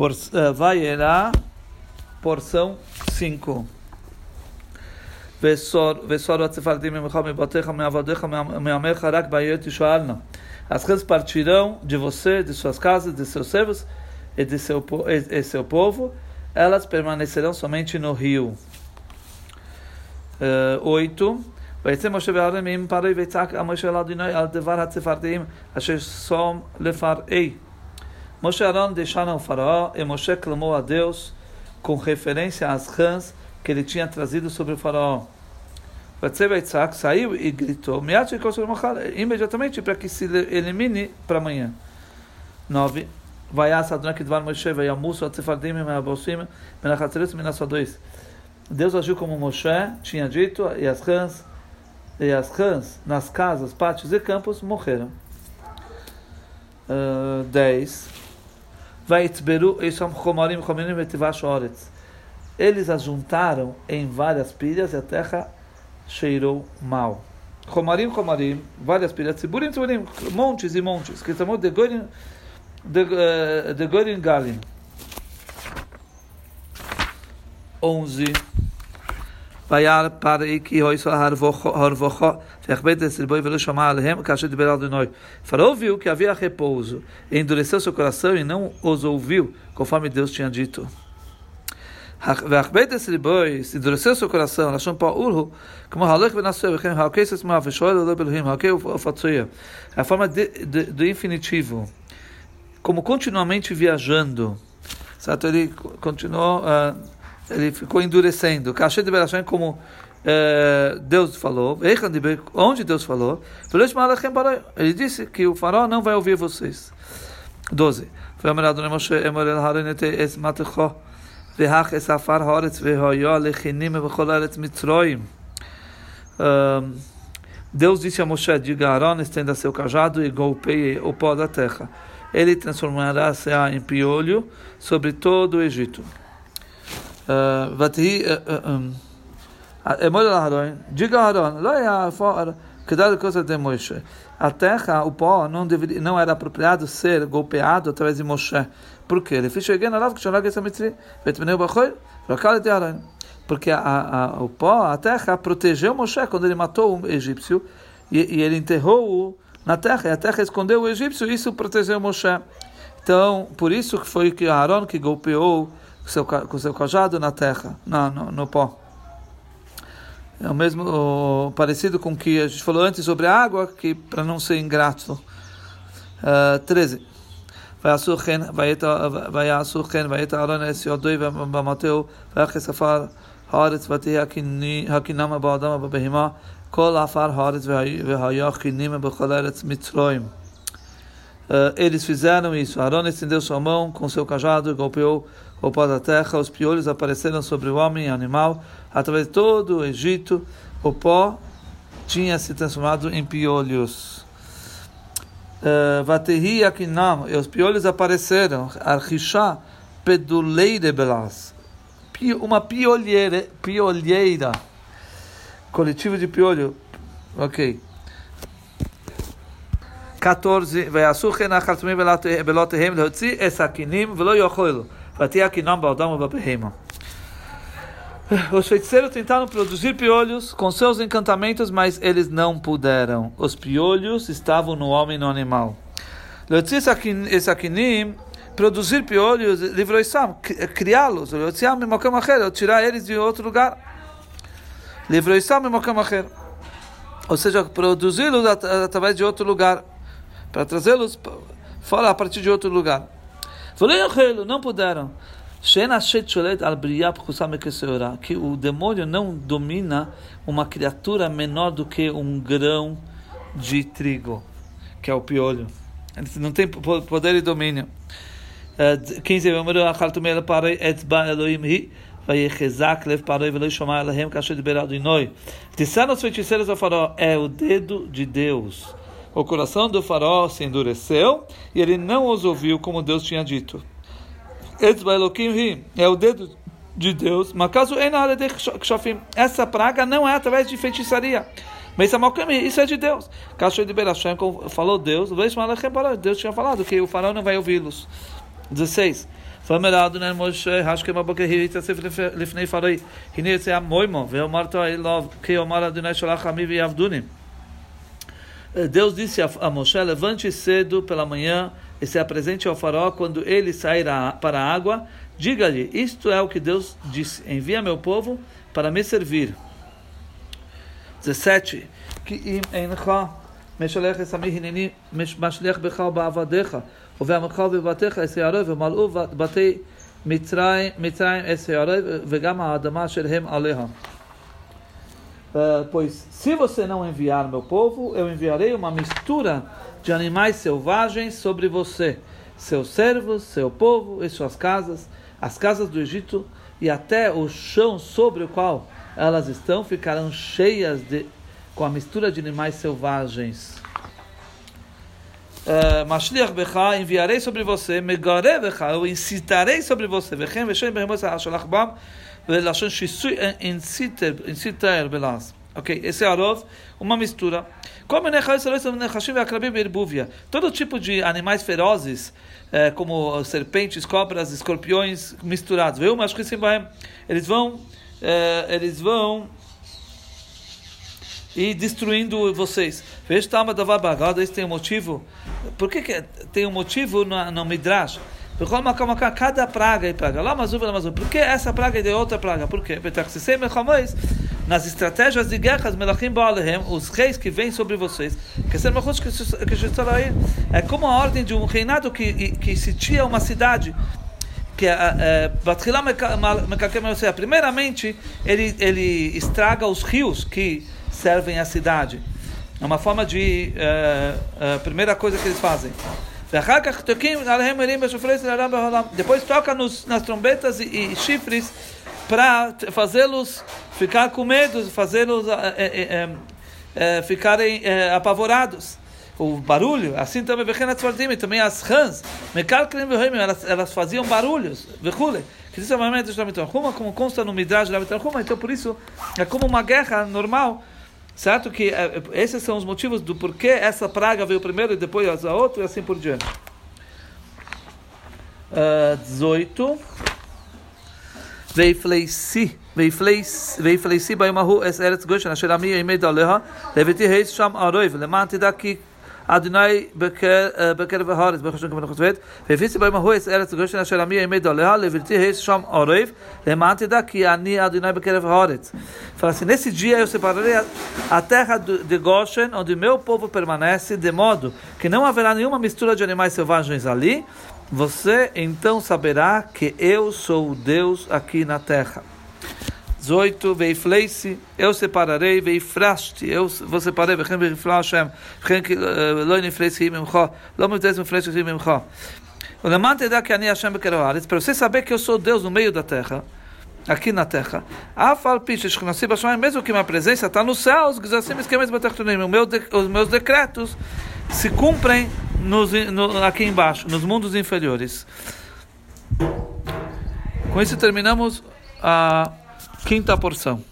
Por, uh, vai era porção 5. As rãs partirão de você, de suas casas, de seus servos e de seu, e seu povo, elas permanecerão somente no rio. 8. ויצא משה ואהרון מעם פרעה ויצעק משה אל אדוני על דבר הצפרדעים אשר שום לפרעי. Moshe Aaron deixaram o faraó e Moshe clamou a Deus com referência às rãs que ele tinha trazido sobre o faraó. Isaac saiu e gritou imediatamente para que se elimine para amanhã. 9. Vaias Moshe. Deus agiu como Moshe tinha dito e as rãs e as rãs nas casas, pátios e campos morreram. Uh, 10. Eles as juntaram em várias pilhas e a terra cheirou mal. Romarim, Romarim, várias pilhas, Tziburim, Tziburim, montes e montes, que chamou de Gorin, de, Gorin Galin. 11. וירא פרעי כי הויסו הרבוכו, והכבד את סלבוי ולא שמע עליהם, כאשר דיבר על אדוני. Faraó viu que havia repouso, e endureceu seu coração e não os ouviu, conforme Deus tinha dito. והכבד את סלבוי, endureceu seu coração, לשון פעורו, כמו הולך ונשוא, וכן הלכי עצמה, ושואל אלוהי באלוהים, הלכי ופצויה. A forma de, de, do infinitivo, como continuamente viajando, certo? Ele continuou... Uh, ele ficou endurecendo. Cachê de Berachem, como é, Deus falou, onde Deus falou, ele disse que o faraó não vai ouvir vocês. 12. Deus disse a Moshe, diga a Aaron, estenda seu cajado e golpeie o pó da terra. Ele transformará-se em piolho sobre todo o Egito. ותהי אמור אל אהרון, diga a Aaron, לא היה cuidado com coisa de Moshe. A terra, o pó, não, deveria, não era apropriado ser golpeado através de Moshe. Por quê? Ele fez chegar na lava que chama essa mitri, vetmeneu bachoi, local de Aaron. Porque a, a, o pó, a terra, protegeu Moshe quando ele matou o egípcio e, e ele enterrou-o na terra, e a terra escondeu o egípcio, e isso protegeu Moshe. Então, por isso que foi que Aaron que golpeou com seu, com seu cajado na terra, na, no, no pó. É o mesmo o, parecido com o que a gente falou antes sobre a água, que para não ser ingrato. Uh, 13. ויעשו כן, ויעשו כן, ואת אהרון את ידוי במטהו, ויחס עפר הארץ, ותהיה הקינמה באדם ובבהמה, כל עפר הארץ והיה קינימה בכל ארץ מצרים. Uh, eles fizeram isso. Arão estendeu sua mão com seu cajado, golpeou o pó da terra, os piolhos apareceram sobre o homem e o animal. Através de todo o Egito, o pó tinha se transformado em piolhos. Uh, Vaterri Akinam, e os piolhos apareceram. Archishá peduleire belas. Uma piolheira, piolheira. Coletivo de piolho. Ok. 14, ויעשו כן החתמים בלותיהם להוציא את הסכינים ולא יאכלו, ותהיה הקינם באדם ובבהמה. Os feiticeiros tentaram produzir piolhos com seus encantamentos, mas eles não puderam. Os piolhos estavam no homem e no animal. Produzir piolhos, livrou Isam, criá-los, tirar eles de outro lugar. Livrou Isam Ou seja, produzi-los através de outro lugar para trazê-los fora a partir de outro lugar. Não puderam. Que o demônio não domina uma criatura menor do que um grão de trigo, que é o piolho. Ele não tem poder e domínio. 15. Disseram os feiticeiros ao faraó, é o dedo de Deus o coração do faraó se endureceu e ele não os ouviu como Deus tinha dito. É o dedo de Deus, mas caso essa praga não é através de feitiçaria. Mas isso é de Deus. Caso de Berashem falou Deus, Deus tinha falado que o faraó não vai ouvi-los. 16. ואמר אדוני משה, השכם בבוקר התאסף לפני פרעי, הנה יצא המוימו, ואמרת אליו, כי אמר אדוני שלח עמי ויעבדוני. Deus disse a Moshe, levante cedo pela manhã e se apresente ao faraó quando ele sair para a água. Diga-lhe, isto é o que Deus disse, envia meu povo para me servir. 17. כי אם אינך משלח את עמי הנני משליח בך ובעבדיך ובעמך ובבתיך את שערי ומלאו בתי מצרים, מצרים את שערי וגם האדמה שלהם עליה. Uh, pois se você não enviar meu povo, eu enviarei uma mistura de animais selvagens sobre você, seus servos, seu povo e suas casas, as casas do Egito e até o chão sobre o qual elas estão ficarão cheias de com a mistura de animais selvagens. Uh, Mashliach becha, enviarei sobre você, megare becha, eu incitarei sobre você, vechem veshem behemos ha'ashalach bam, velashon shisui inciter belas. Ok, esse é arov, uma mistura. Como Todo tipo de animais ferozes, eh, como serpentes, cobras, escorpiões misturados. Eles vão, eh, eles vão e destruindo vocês. Veja, isso tem um motivo. Por que, que tem um motivo no, no Midrash? Cada praga e praga. Lá, mas Por que essa praga e de outra praga? Por quê? Nas estratégias de guerras, os reis que vêm sobre vocês, é como a ordem de um reinado que, que sitia uma cidade que é, é primeiramente ele ele estraga os rios que servem a cidade. É uma forma de. Uh, uh, primeira coisa que eles fazem. Depois toca nos, nas trombetas e, e chifres para fazê-los ficar com medo, fazê-los uh, ficarem apavorados. O barulho, assim também também as rãs, elas, elas faziam barulhos, é como consta no Midrash então por isso é como uma guerra normal Certo que eh, esses são os motivos do porquê essa praga veio primeiro e depois a outra e assim por diante. Ah, uh, 18. Veifleisi. Veifleisi baimahu es eretz goshen asher ami yimei daleha leviti reis sham aroiv lemanti daki Adonai eh, Beker Vaharis, Baruch Hashem Kavano Chosvet, Vefisi Baim Ahuis Eretz Goshen Asher Ami Emed Oleha, Levirti Reis Sham Orev, Lemantida que Ani Adonai Beker Vaharis. Fala assim, nesse dia eu separarei a terra de Goshen, onde meu povo permanece, de modo que não haverá nenhuma mistura de animais selvagens ali, você então saberá que eu sou o Deus aqui na terra. 18, veifleice, eu separarei, veifraste, eu vou separar, vechem veifla Hashem, vechem lo nifleice imimcha, lo mutes nifleice imimcha. O Leman te dá que ani Hashem bekeroaretz, para você saber que eu sou Deus no meio da terra, aqui na terra. Afal que nasci baixo, mesmo que minha presença está nos céus, que assim me esquemas os meus decretos se cumprem nos, no, aqui embaixo, nos mundos inferiores. Com isso terminamos a quinta porção.